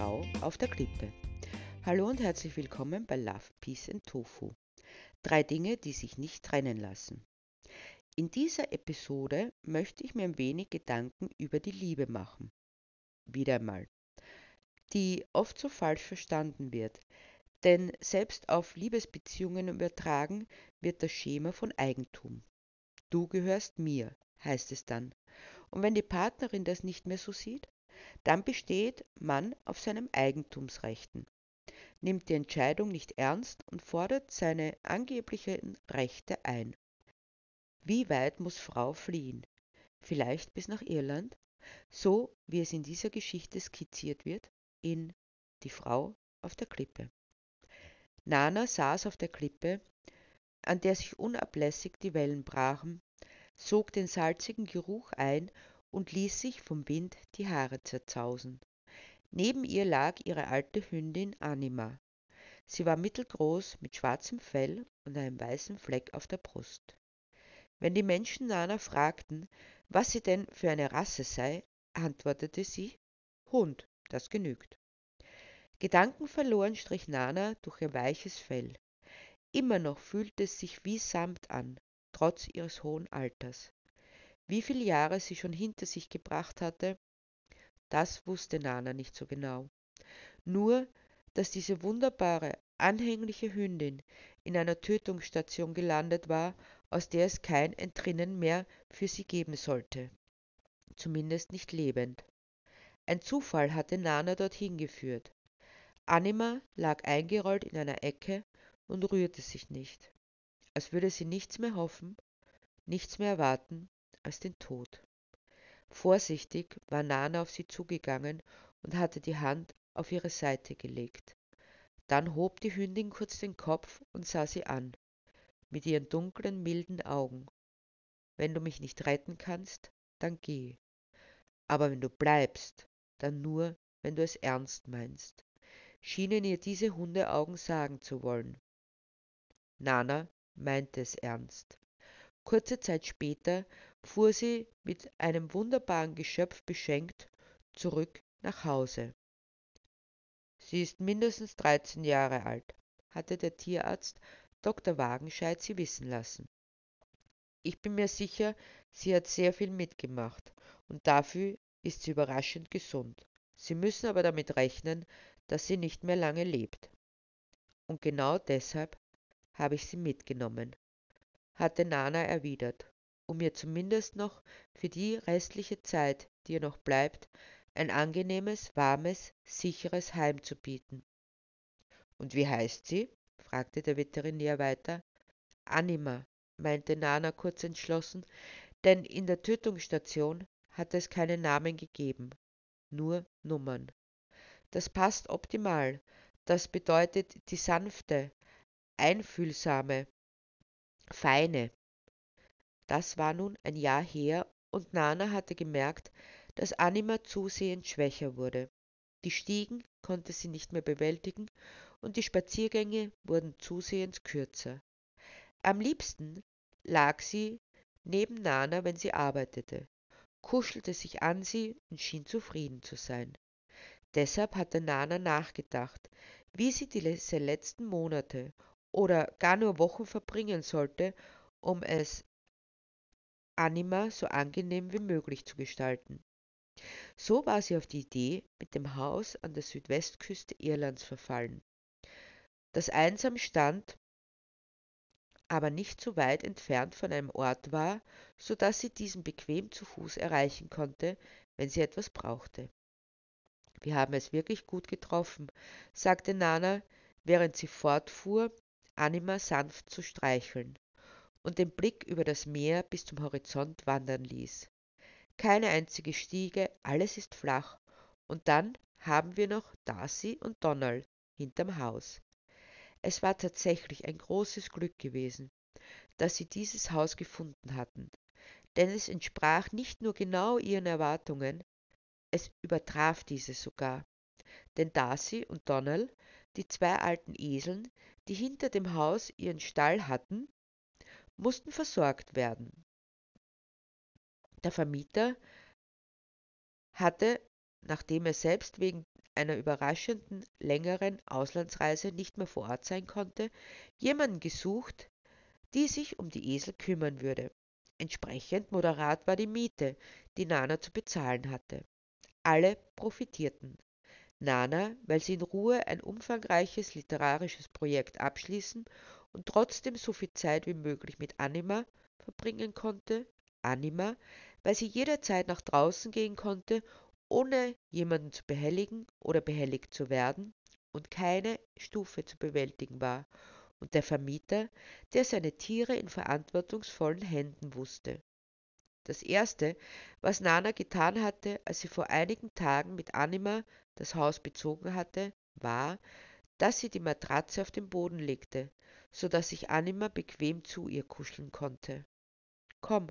Frau auf der Klippe. Hallo und herzlich willkommen bei Love, Peace and Tofu. Drei Dinge, die sich nicht trennen lassen. In dieser Episode möchte ich mir ein wenig Gedanken über die Liebe machen. Wieder einmal. Die oft so falsch verstanden wird. Denn selbst auf Liebesbeziehungen übertragen wird das Schema von Eigentum. Du gehörst mir, heißt es dann. Und wenn die Partnerin das nicht mehr so sieht, dann besteht man auf seinem Eigentumsrechten, nimmt die Entscheidung nicht ernst und fordert seine angeblichen Rechte ein. Wie weit muss Frau fliehen? Vielleicht bis nach Irland? So wie es in dieser Geschichte skizziert wird in Die Frau auf der Klippe. Nana saß auf der Klippe, an der sich unablässig die Wellen brachen, sog den salzigen Geruch ein und ließ sich vom Wind die Haare zerzausen. Neben ihr lag ihre alte Hündin Anima. Sie war mittelgroß mit schwarzem Fell und einem weißen Fleck auf der Brust. Wenn die Menschen Nana fragten, was sie denn für eine Rasse sei, antwortete sie Hund, das genügt. Gedankenverloren strich Nana durch ihr weiches Fell. Immer noch fühlte es sich wie Samt an, trotz ihres hohen Alters. Wie viele Jahre sie schon hinter sich gebracht hatte, das wusste Nana nicht so genau. Nur, dass diese wunderbare, anhängliche Hündin in einer Tötungsstation gelandet war, aus der es kein Entrinnen mehr für sie geben sollte. Zumindest nicht lebend. Ein Zufall hatte Nana dorthin geführt. Anima lag eingerollt in einer Ecke und rührte sich nicht, als würde sie nichts mehr hoffen, nichts mehr erwarten als den Tod. Vorsichtig war Nana auf sie zugegangen und hatte die Hand auf ihre Seite gelegt. Dann hob die Hündin kurz den Kopf und sah sie an, mit ihren dunklen, milden Augen. Wenn du mich nicht retten kannst, dann geh. Aber wenn du bleibst, dann nur, wenn du es ernst meinst, schienen ihr diese Hundeaugen sagen zu wollen. Nana meinte es ernst. Kurze Zeit später fuhr sie, mit einem wunderbaren Geschöpf beschenkt, zurück nach Hause. Sie ist mindestens 13 Jahre alt, hatte der Tierarzt Dr. Wagenscheid sie wissen lassen. Ich bin mir sicher, sie hat sehr viel mitgemacht und dafür ist sie überraschend gesund. Sie müssen aber damit rechnen, dass sie nicht mehr lange lebt. Und genau deshalb habe ich sie mitgenommen, hatte Nana erwidert, um ihr zumindest noch für die restliche Zeit, die ihr noch bleibt, ein angenehmes, warmes, sicheres Heim zu bieten. Und wie heißt sie? fragte der Veterinär weiter. Anima, meinte Nana kurz entschlossen, denn in der Tötungsstation hatte es keinen Namen gegeben, nur Nummern. Das passt optimal. Das bedeutet die sanfte, einfühlsame, feine. Das war nun ein Jahr her und Nana hatte gemerkt, dass Anima zusehends schwächer wurde. Die Stiegen konnte sie nicht mehr bewältigen und die Spaziergänge wurden zusehends kürzer. Am liebsten lag sie neben Nana, wenn sie arbeitete, kuschelte sich an sie und schien zufrieden zu sein. Deshalb hatte Nana nachgedacht, wie sie diese letzten Monate oder gar nur Wochen verbringen sollte, um es Anima so angenehm wie möglich zu gestalten. So war sie auf die Idee mit dem Haus an der Südwestküste Irlands verfallen, das einsam stand, aber nicht so weit entfernt von einem Ort war, so dass sie diesen bequem zu Fuß erreichen konnte, wenn sie etwas brauchte. Wir haben es wirklich gut getroffen, sagte Nana, während sie fortfuhr, Anima sanft zu streicheln und den Blick über das Meer bis zum Horizont wandern ließ. Keine einzige Stiege, alles ist flach. Und dann haben wir noch Darcy und Donald hinterm Haus. Es war tatsächlich ein großes Glück gewesen, dass sie dieses Haus gefunden hatten, denn es entsprach nicht nur genau ihren Erwartungen, es übertraf diese sogar. Denn Darcy und Donald, die zwei alten Eseln, die hinter dem Haus ihren Stall hatten, mussten versorgt werden. Der Vermieter hatte nachdem er selbst wegen einer überraschenden längeren Auslandsreise nicht mehr vor Ort sein konnte, jemanden gesucht, die sich um die Esel kümmern würde. Entsprechend moderat war die Miete, die Nana zu bezahlen hatte. Alle profitierten. Nana, weil sie in Ruhe ein umfangreiches literarisches Projekt abschließen und trotzdem so viel Zeit wie möglich mit Anima verbringen konnte. Anima, weil sie jederzeit nach draußen gehen konnte, ohne jemanden zu behelligen oder behelligt zu werden und keine Stufe zu bewältigen war. Und der Vermieter, der seine Tiere in verantwortungsvollen Händen wusste. Das erste, was Nana getan hatte, als sie vor einigen Tagen mit Anima das Haus bezogen hatte, war, dass sie die Matratze auf den Boden legte, so dass sich Anima bequem zu ihr kuscheln konnte. Komm,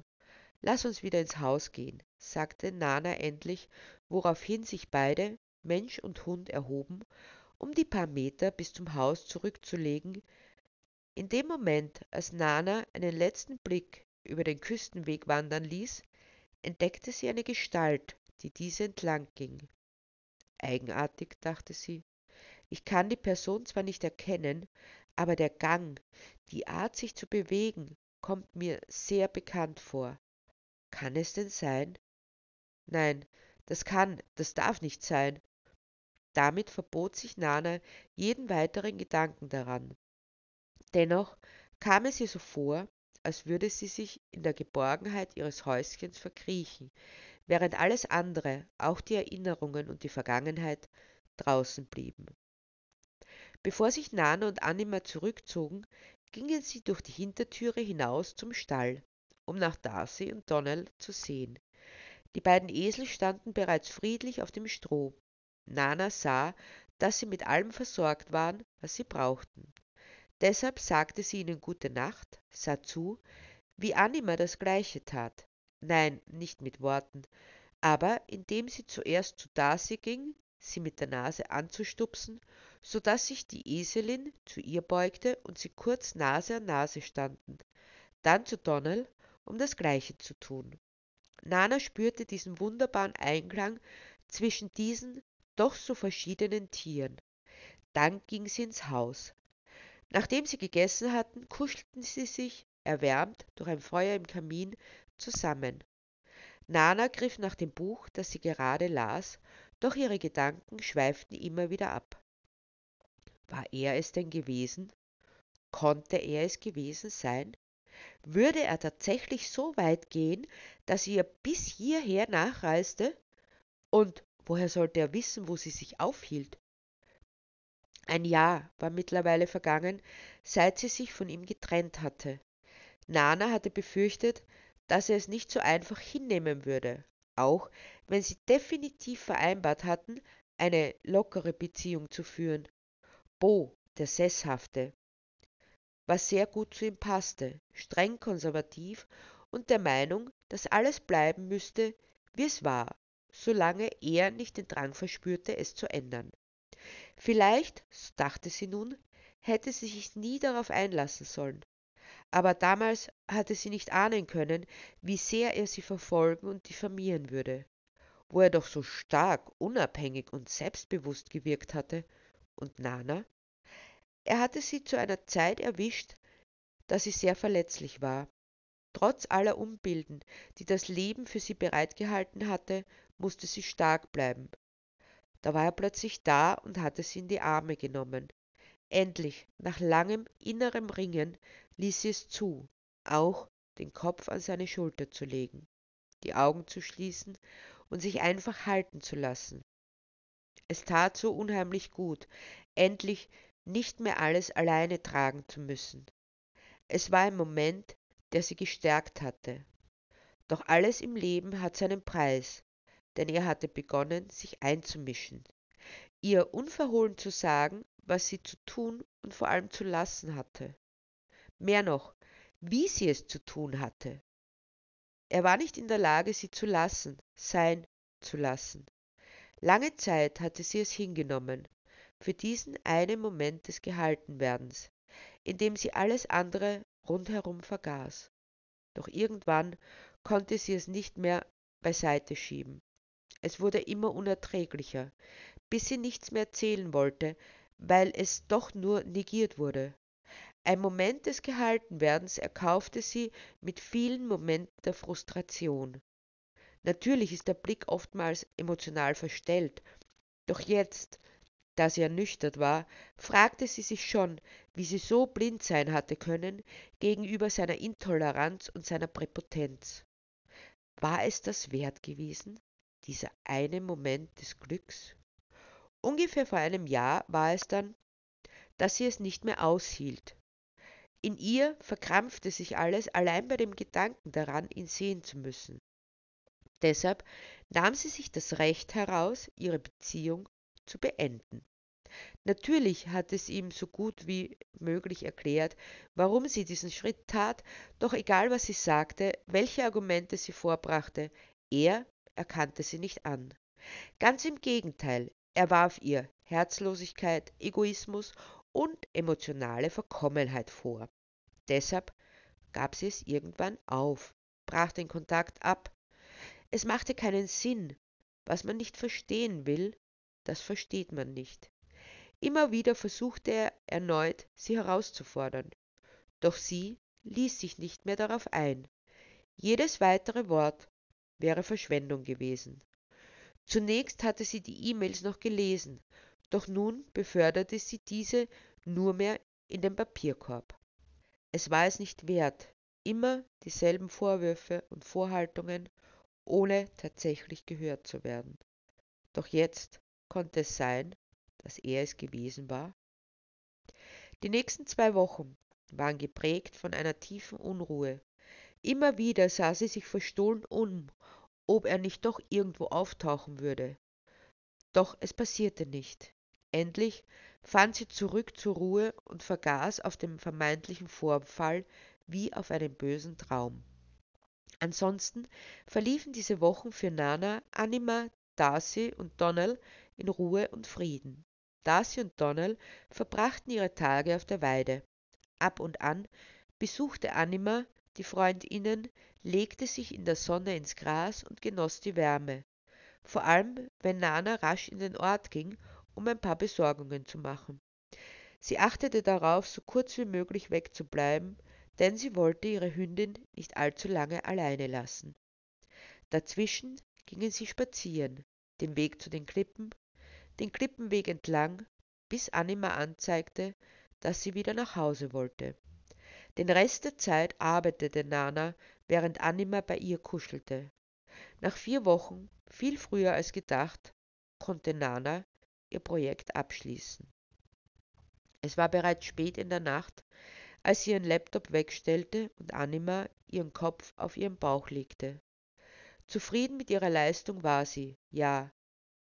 lass uns wieder ins Haus gehen, sagte Nana endlich, woraufhin sich beide, Mensch und Hund, erhoben, um die paar Meter bis zum Haus zurückzulegen. In dem Moment, als Nana einen letzten Blick über den Küstenweg wandern ließ, entdeckte sie eine Gestalt, die diese entlang ging. Eigenartig, dachte sie. Ich kann die Person zwar nicht erkennen, aber der Gang, die Art, sich zu bewegen, kommt mir sehr bekannt vor. Kann es denn sein? Nein, das kann, das darf nicht sein. Damit verbot sich Nana jeden weiteren Gedanken daran. Dennoch kam es ihr so vor, als würde sie sich in der Geborgenheit ihres Häuschens verkriechen, während alles andere, auch die Erinnerungen und die Vergangenheit, draußen blieben. Bevor sich Nana und Anima zurückzogen, gingen sie durch die Hintertüre hinaus zum Stall, um nach Darcy und Donald zu sehen. Die beiden Esel standen bereits friedlich auf dem Stroh. Nana sah, dass sie mit allem versorgt waren, was sie brauchten. Deshalb sagte sie ihnen gute Nacht, sah zu, wie Anima das gleiche tat. Nein, nicht mit Worten, aber indem sie zuerst zu Darcy ging, sie mit der Nase anzustupsen so dass sich die Eselin zu ihr beugte und sie kurz Nase an Nase standen, dann zu Donald, um das gleiche zu tun. Nana spürte diesen wunderbaren Einklang zwischen diesen doch so verschiedenen Tieren. Dann ging sie ins Haus. Nachdem sie gegessen hatten, kuschelten sie sich, erwärmt durch ein Feuer im Kamin, zusammen. Nana griff nach dem Buch, das sie gerade las, doch ihre Gedanken schweiften immer wieder ab. War er es denn gewesen? Konnte er es gewesen sein? Würde er tatsächlich so weit gehen, dass er bis hierher nachreiste? Und woher sollte er wissen, wo sie sich aufhielt? Ein Jahr war mittlerweile vergangen, seit sie sich von ihm getrennt hatte. Nana hatte befürchtet, dass er es nicht so einfach hinnehmen würde, auch wenn sie definitiv vereinbart hatten, eine lockere Beziehung zu führen. Bo, der Sesshafte, was sehr gut zu ihm passte, streng konservativ und der Meinung, dass alles bleiben müsste, wie es war, solange er nicht den Drang verspürte, es zu ändern. Vielleicht, so dachte sie nun, hätte sie sich nie darauf einlassen sollen. Aber damals hatte sie nicht ahnen können, wie sehr er sie verfolgen und diffamieren würde, wo er doch so stark, unabhängig und selbstbewusst gewirkt hatte und Nana? Er hatte sie zu einer Zeit erwischt, da sie sehr verletzlich war. Trotz aller Umbilden, die das Leben für sie bereitgehalten hatte, musste sie stark bleiben. Da war er plötzlich da und hatte sie in die Arme genommen. Endlich, nach langem innerem Ringen, ließ sie es zu, auch den Kopf an seine Schulter zu legen, die Augen zu schließen und sich einfach halten zu lassen. Es tat so unheimlich gut, endlich nicht mehr alles alleine tragen zu müssen. Es war ein Moment, der sie gestärkt hatte. Doch alles im Leben hat seinen Preis, denn er hatte begonnen, sich einzumischen, ihr unverhohlen zu sagen, was sie zu tun und vor allem zu lassen hatte. Mehr noch, wie sie es zu tun hatte. Er war nicht in der Lage, sie zu lassen, sein zu lassen. Lange Zeit hatte sie es hingenommen, für diesen einen Moment des Gehaltenwerdens, in dem sie alles andere rundherum vergaß. Doch irgendwann konnte sie es nicht mehr beiseite schieben. Es wurde immer unerträglicher, bis sie nichts mehr erzählen wollte, weil es doch nur negiert wurde. Ein Moment des Gehaltenwerdens erkaufte sie mit vielen Momenten der Frustration. Natürlich ist der Blick oftmals emotional verstellt, doch jetzt, da sie ernüchtert war, fragte sie sich schon, wie sie so blind sein hatte können gegenüber seiner Intoleranz und seiner Präpotenz. War es das wert gewesen, dieser eine Moment des Glücks? Ungefähr vor einem Jahr war es dann, dass sie es nicht mehr aushielt. In ihr verkrampfte sich alles allein bei dem Gedanken daran, ihn sehen zu müssen. Deshalb nahm sie sich das Recht heraus, ihre Beziehung zu beenden. Natürlich hat es ihm so gut wie möglich erklärt, warum sie diesen Schritt tat, doch egal was sie sagte, welche Argumente sie vorbrachte, er erkannte sie nicht an. Ganz im Gegenteil, er warf ihr Herzlosigkeit, Egoismus und emotionale Verkommenheit vor. Deshalb gab sie es irgendwann auf, brach den Kontakt ab. Es machte keinen Sinn. Was man nicht verstehen will, das versteht man nicht. Immer wieder versuchte er erneut, sie herauszufordern, doch sie ließ sich nicht mehr darauf ein. Jedes weitere Wort wäre Verschwendung gewesen. Zunächst hatte sie die E-Mails noch gelesen, doch nun beförderte sie diese nur mehr in den Papierkorb. Es war es nicht wert, immer dieselben Vorwürfe und Vorhaltungen, ohne tatsächlich gehört zu werden. Doch jetzt konnte es sein, dass er es gewesen war? Die nächsten zwei Wochen waren geprägt von einer tiefen Unruhe. Immer wieder sah sie sich verstohlen um, ob er nicht doch irgendwo auftauchen würde. Doch es passierte nicht. Endlich fand sie zurück zur Ruhe und vergaß auf dem vermeintlichen Vorfall wie auf einen bösen Traum. Ansonsten verliefen diese Wochen für Nana, Anima, Darcy und Donnell in Ruhe und Frieden. Darcy und Donald verbrachten ihre Tage auf der Weide. Ab und an besuchte Anima die Freundinnen, legte sich in der Sonne ins Gras und genoss die Wärme. Vor allem, wenn Nana rasch in den Ort ging, um ein paar Besorgungen zu machen. Sie achtete darauf, so kurz wie möglich wegzubleiben, denn sie wollte ihre Hündin nicht allzu lange alleine lassen. Dazwischen gingen sie spazieren, den Weg zu den Klippen den Klippenweg entlang, bis Anima anzeigte, dass sie wieder nach Hause wollte. Den Rest der Zeit arbeitete Nana, während Anima bei ihr kuschelte. Nach vier Wochen, viel früher als gedacht, konnte Nana ihr Projekt abschließen. Es war bereits spät in der Nacht, als sie ihren Laptop wegstellte und Anima ihren Kopf auf ihren Bauch legte. Zufrieden mit ihrer Leistung war sie, ja,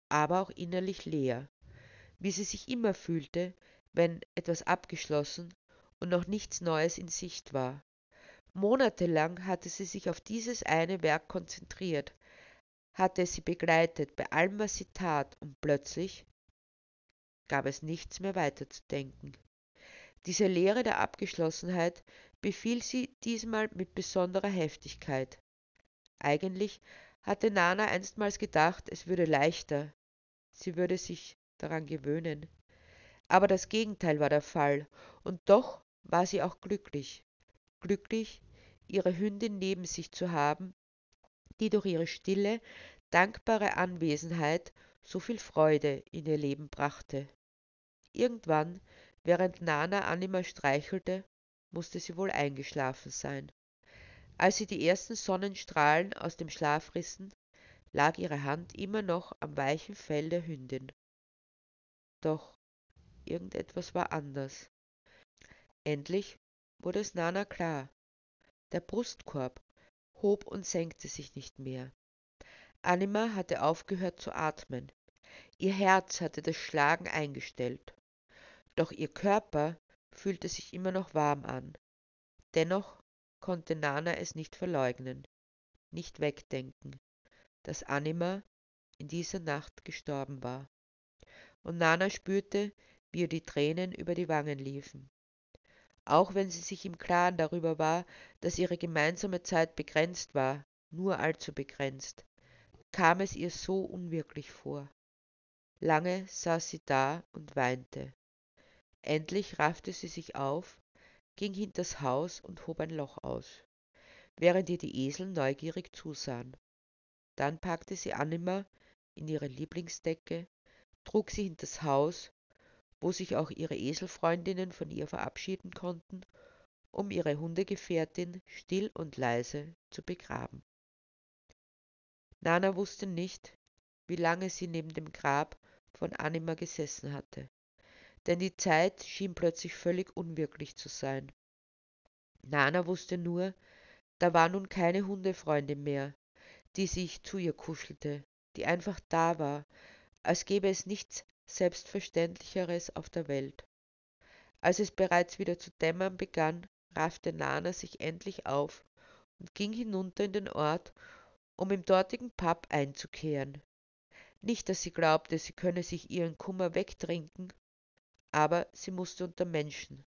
aber auch innerlich leer, wie sie sich immer fühlte, wenn etwas abgeschlossen und noch nichts Neues in Sicht war. Monatelang hatte sie sich auf dieses eine Werk konzentriert, hatte es sie begleitet bei allem, was sie tat, und plötzlich gab es nichts mehr weiterzudenken. Diese Leere der Abgeschlossenheit befiel sie diesmal mit besonderer Heftigkeit. Eigentlich hatte Nana einstmals gedacht, es würde leichter, sie würde sich daran gewöhnen. Aber das Gegenteil war der Fall, und doch war sie auch glücklich. Glücklich, ihre Hündin neben sich zu haben, die durch ihre stille, dankbare Anwesenheit so viel Freude in ihr Leben brachte. Irgendwann, während Nana Anima streichelte, musste sie wohl eingeschlafen sein. Als sie die ersten Sonnenstrahlen aus dem Schlaf rissen, lag ihre Hand immer noch am weichen Fell der Hündin. Doch irgendetwas war anders. Endlich wurde es Nana klar. Der Brustkorb hob und senkte sich nicht mehr. Anima hatte aufgehört zu atmen. Ihr Herz hatte das Schlagen eingestellt. Doch ihr Körper fühlte sich immer noch warm an. Dennoch konnte Nana es nicht verleugnen, nicht wegdenken dass Anima in dieser Nacht gestorben war. Und Nana spürte, wie ihr die Tränen über die Wangen liefen. Auch wenn sie sich im Klaren darüber war, dass ihre gemeinsame Zeit begrenzt war, nur allzu begrenzt. kam es ihr so unwirklich vor. Lange saß sie da und weinte. Endlich raffte sie sich auf, ging hinters Haus und hob ein Loch aus, während ihr die Esel neugierig zusahen. Dann packte sie Anima in ihre Lieblingsdecke, trug sie hinters Haus, wo sich auch ihre Eselfreundinnen von ihr verabschieden konnten, um ihre Hundegefährtin still und leise zu begraben. Nana wusste nicht, wie lange sie neben dem Grab von Anima gesessen hatte, denn die Zeit schien plötzlich völlig unwirklich zu sein. Nana wusste nur, da war nun keine Hundefreundin mehr, die sich zu ihr kuschelte, die einfach da war, als gäbe es nichts Selbstverständlicheres auf der Welt. Als es bereits wieder zu dämmern begann, raffte Nana sich endlich auf und ging hinunter in den Ort, um im dortigen Pub einzukehren. Nicht, dass sie glaubte, sie könne sich ihren Kummer wegtrinken, aber sie musste unter Menschen,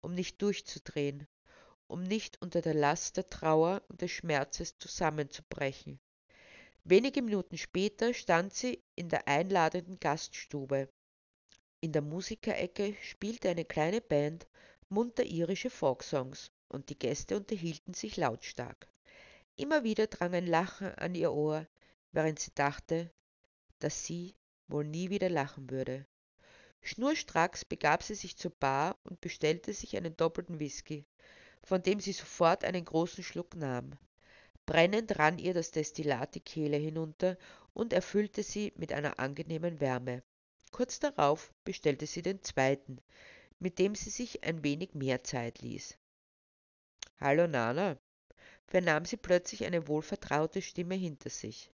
um nicht durchzudrehen, um nicht unter der Last der Trauer und des Schmerzes zusammenzubrechen. Wenige Minuten später stand sie in der einladenden Gaststube. In der Musikerecke spielte eine kleine Band munter irische Folksongs und die Gäste unterhielten sich lautstark. Immer wieder drang ein Lachen an ihr Ohr, während sie dachte, dass sie wohl nie wieder lachen würde. Schnurstracks begab sie sich zur Bar und bestellte sich einen doppelten Whisky, von dem sie sofort einen großen Schluck nahm. Brennend rann ihr das Destillat die Kehle hinunter und erfüllte sie mit einer angenehmen Wärme. Kurz darauf bestellte sie den zweiten, mit dem sie sich ein wenig mehr Zeit ließ. Hallo Nana, vernahm sie plötzlich eine wohlvertraute Stimme hinter sich.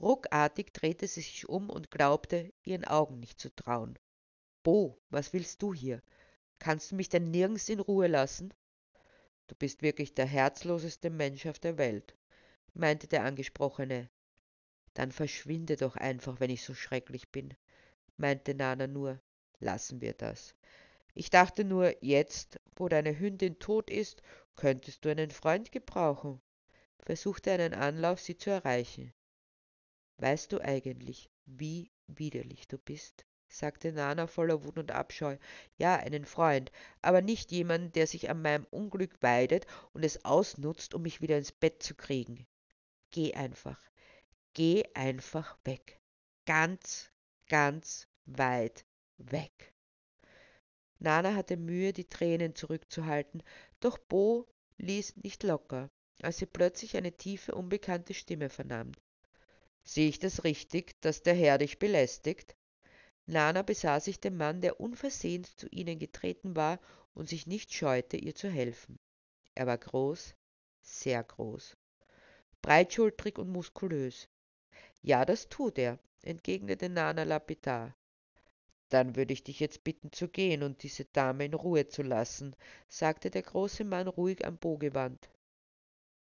Ruckartig drehte sie sich um und glaubte, ihren Augen nicht zu trauen. Bo, was willst du hier? Kannst du mich denn nirgends in Ruhe lassen? Du bist wirklich der herzloseste Mensch auf der Welt, meinte der Angesprochene. Dann verschwinde doch einfach, wenn ich so schrecklich bin, meinte Nana nur. Lassen wir das. Ich dachte nur, jetzt, wo deine Hündin tot ist Könntest du einen Freund gebrauchen? Versuchte einen Anlauf, sie zu erreichen. Weißt du eigentlich, wie widerlich du bist? Sagte Nana voller Wut und Abscheu. Ja, einen Freund, aber nicht jemanden, der sich an meinem Unglück weidet und es ausnutzt, um mich wieder ins Bett zu kriegen. Geh einfach. Geh einfach weg. Ganz, ganz weit weg. Nana hatte Mühe, die Tränen zurückzuhalten, doch Bo ließ nicht locker, als sie plötzlich eine tiefe, unbekannte Stimme vernahm. Sehe ich das richtig, dass der Herr dich belästigt? Nana besah sich den Mann, der unversehens zu ihnen getreten war und sich nicht scheute, ihr zu helfen. Er war groß, sehr groß, breitschultrig und muskulös. Ja, das tut er, entgegnete Nana lapidar. Dann würde ich dich jetzt bitten zu gehen und diese Dame in Ruhe zu lassen, sagte der große Mann ruhig am Bo.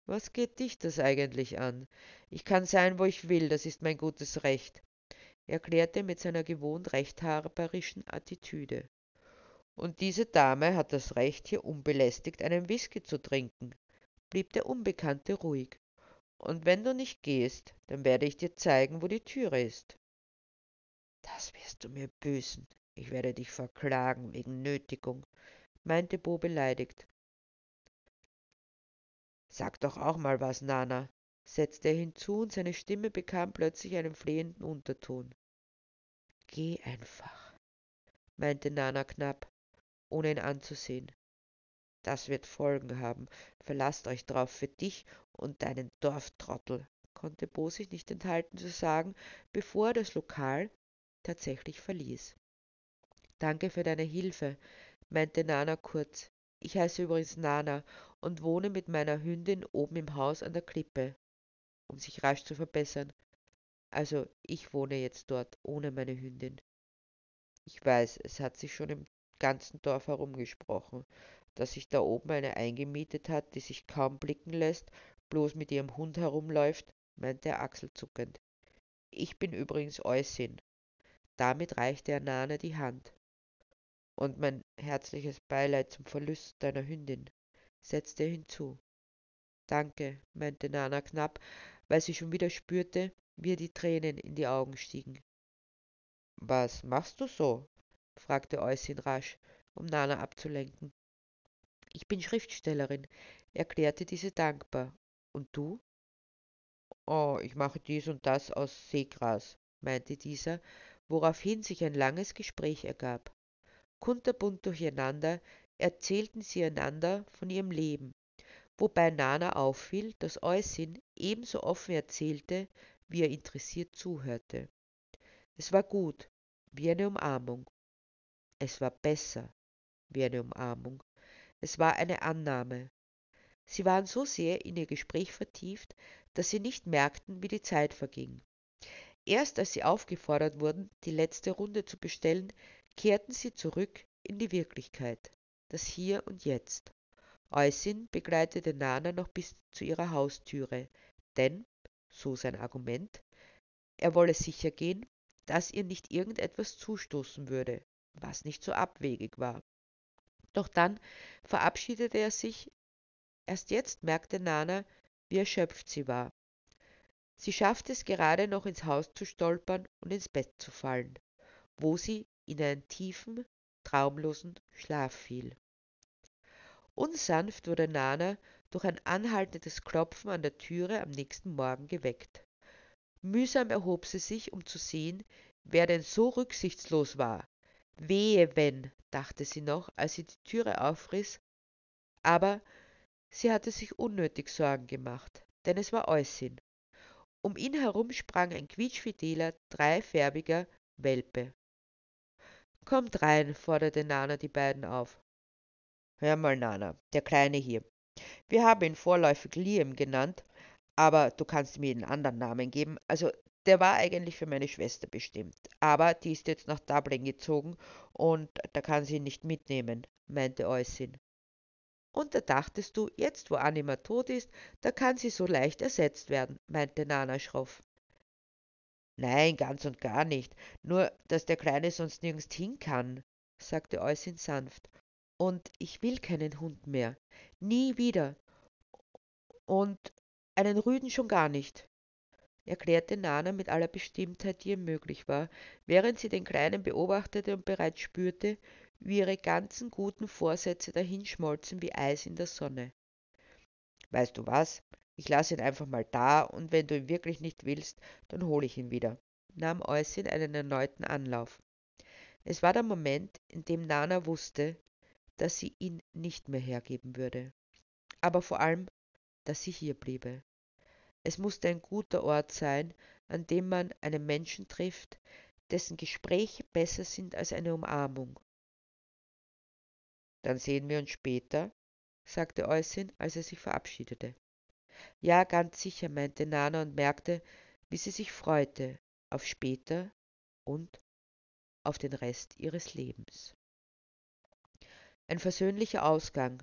Was geht dich das eigentlich an? Ich kann sein, wo ich will, das ist mein gutes Recht, erklärte mit seiner gewohnt rechthaberischen Attitüde. Und diese Dame hat das Recht, hier unbelästigt einen Whisky zu trinken, blieb der Unbekannte ruhig. Und wenn du nicht gehst, dann werde ich dir zeigen, wo die Türe ist. Das wirst du mir büßen. Ich werde dich verklagen wegen Nötigung, meinte Bo beleidigt. Sag doch auch mal was, Nana, setzte er hinzu, und seine Stimme bekam plötzlich einen flehenden Unterton. Geh einfach, meinte Nana knapp, ohne ihn anzusehen. Das wird Folgen haben. Verlasst euch drauf für dich und deinen Dorftrottel, konnte Bo sich nicht enthalten zu sagen, bevor er das Lokal, tatsächlich verließ. Danke für deine Hilfe, meinte Nana kurz. Ich heiße übrigens Nana und wohne mit meiner Hündin oben im Haus an der Klippe, um sich rasch zu verbessern. Also ich wohne jetzt dort ohne meine Hündin. Ich weiß, es hat sich schon im ganzen Dorf herumgesprochen, dass sich da oben eine eingemietet hat, die sich kaum blicken lässt, bloß mit ihrem Hund herumläuft, meinte er achselzuckend. Ich bin übrigens Eusin, damit reichte er Nana die Hand. Und mein herzliches Beileid zum Verlust deiner Hündin, setzte er hinzu. Danke, meinte Nana knapp, weil sie schon wieder spürte, wie die Tränen in die Augen stiegen. Was machst du so? fragte Eusin rasch, um Nana abzulenken. Ich bin Schriftstellerin, erklärte diese dankbar. Und du? Oh, ich mache dies und das aus Seegras, meinte dieser, woraufhin sich ein langes Gespräch ergab. Kunterbunt durcheinander erzählten sie einander von ihrem Leben, wobei Nana auffiel, dass Eusin ebenso offen erzählte, wie er interessiert zuhörte. Es war gut, wie eine Umarmung. Es war besser, wie eine Umarmung. Es war eine Annahme. Sie waren so sehr in ihr Gespräch vertieft, dass sie nicht merkten, wie die Zeit verging. Erst als sie aufgefordert wurden, die letzte Runde zu bestellen, kehrten sie zurück in die Wirklichkeit, das Hier und Jetzt. Eusin begleitete Nana noch bis zu ihrer Haustüre, denn, so sein Argument, er wolle sicher gehen, dass ihr nicht irgendetwas zustoßen würde, was nicht so abwegig war. Doch dann verabschiedete er sich. Erst jetzt merkte Nana, wie erschöpft sie war. Sie schaffte es gerade noch ins Haus zu stolpern und ins Bett zu fallen, wo sie in einen tiefen, traumlosen Schlaf fiel. Unsanft wurde Nana durch ein anhaltendes Klopfen an der Türe am nächsten Morgen geweckt. Mühsam erhob sie sich, um zu sehen, wer denn so rücksichtslos war. Wehe, wenn, dachte sie noch, als sie die Türe aufriss, aber sie hatte sich unnötig Sorgen gemacht, denn es war Eusin. Um ihn herum sprang ein quietschfideler, dreifärbiger Welpe. Kommt rein, forderte Nana die beiden auf. Hör mal, Nana, der Kleine hier. Wir haben ihn vorläufig Liam genannt, aber du kannst mir einen anderen Namen geben. Also, der war eigentlich für meine Schwester bestimmt. Aber die ist jetzt nach Dublin gezogen und da kann sie ihn nicht mitnehmen, meinte Eusin. Und da dachtest du, jetzt wo Anima tot ist, da kann sie so leicht ersetzt werden, meinte Nana schroff. Nein, ganz und gar nicht. Nur, dass der Kleine sonst nirgends hin kann, sagte Eusin sanft. Und ich will keinen Hund mehr. Nie wieder. Und einen Rüden schon gar nicht, erklärte Nana mit aller Bestimmtheit, die ihr möglich war, während sie den Kleinen beobachtete und bereits spürte, wie ihre ganzen guten Vorsätze dahinschmolzen wie Eis in der Sonne. Weißt du was? Ich lasse ihn einfach mal da und wenn du ihn wirklich nicht willst, dann hole ich ihn wieder, nahm Eusin einen erneuten Anlauf. Es war der Moment, in dem Nana wusste, dass sie ihn nicht mehr hergeben würde. Aber vor allem, dass sie hier bliebe. Es musste ein guter Ort sein, an dem man einen Menschen trifft, dessen Gespräche besser sind als eine Umarmung dann sehen wir uns später, sagte Eusin, als er sich verabschiedete. Ja, ganz sicher, meinte Nana und merkte, wie sie sich freute auf später und auf den Rest ihres Lebens. Ein versöhnlicher Ausgang.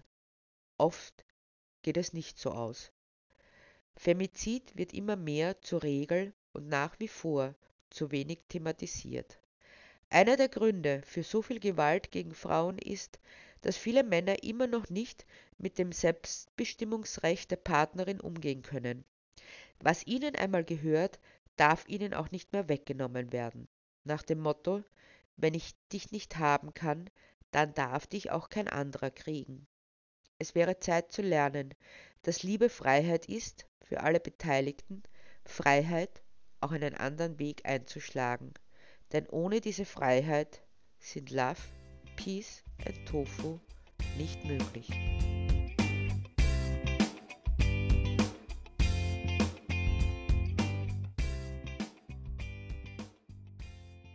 Oft geht es nicht so aus. Femizid wird immer mehr zur Regel und nach wie vor zu wenig thematisiert. Einer der Gründe für so viel Gewalt gegen Frauen ist, dass viele Männer immer noch nicht mit dem Selbstbestimmungsrecht der Partnerin umgehen können. Was ihnen einmal gehört, darf ihnen auch nicht mehr weggenommen werden. Nach dem Motto, wenn ich dich nicht haben kann, dann darf dich auch kein anderer kriegen. Es wäre Zeit zu lernen, dass Liebe Freiheit ist, für alle Beteiligten, Freiheit, auch einen anderen Weg einzuschlagen. Denn ohne diese Freiheit sind Love, Peace und Tofu nicht möglich.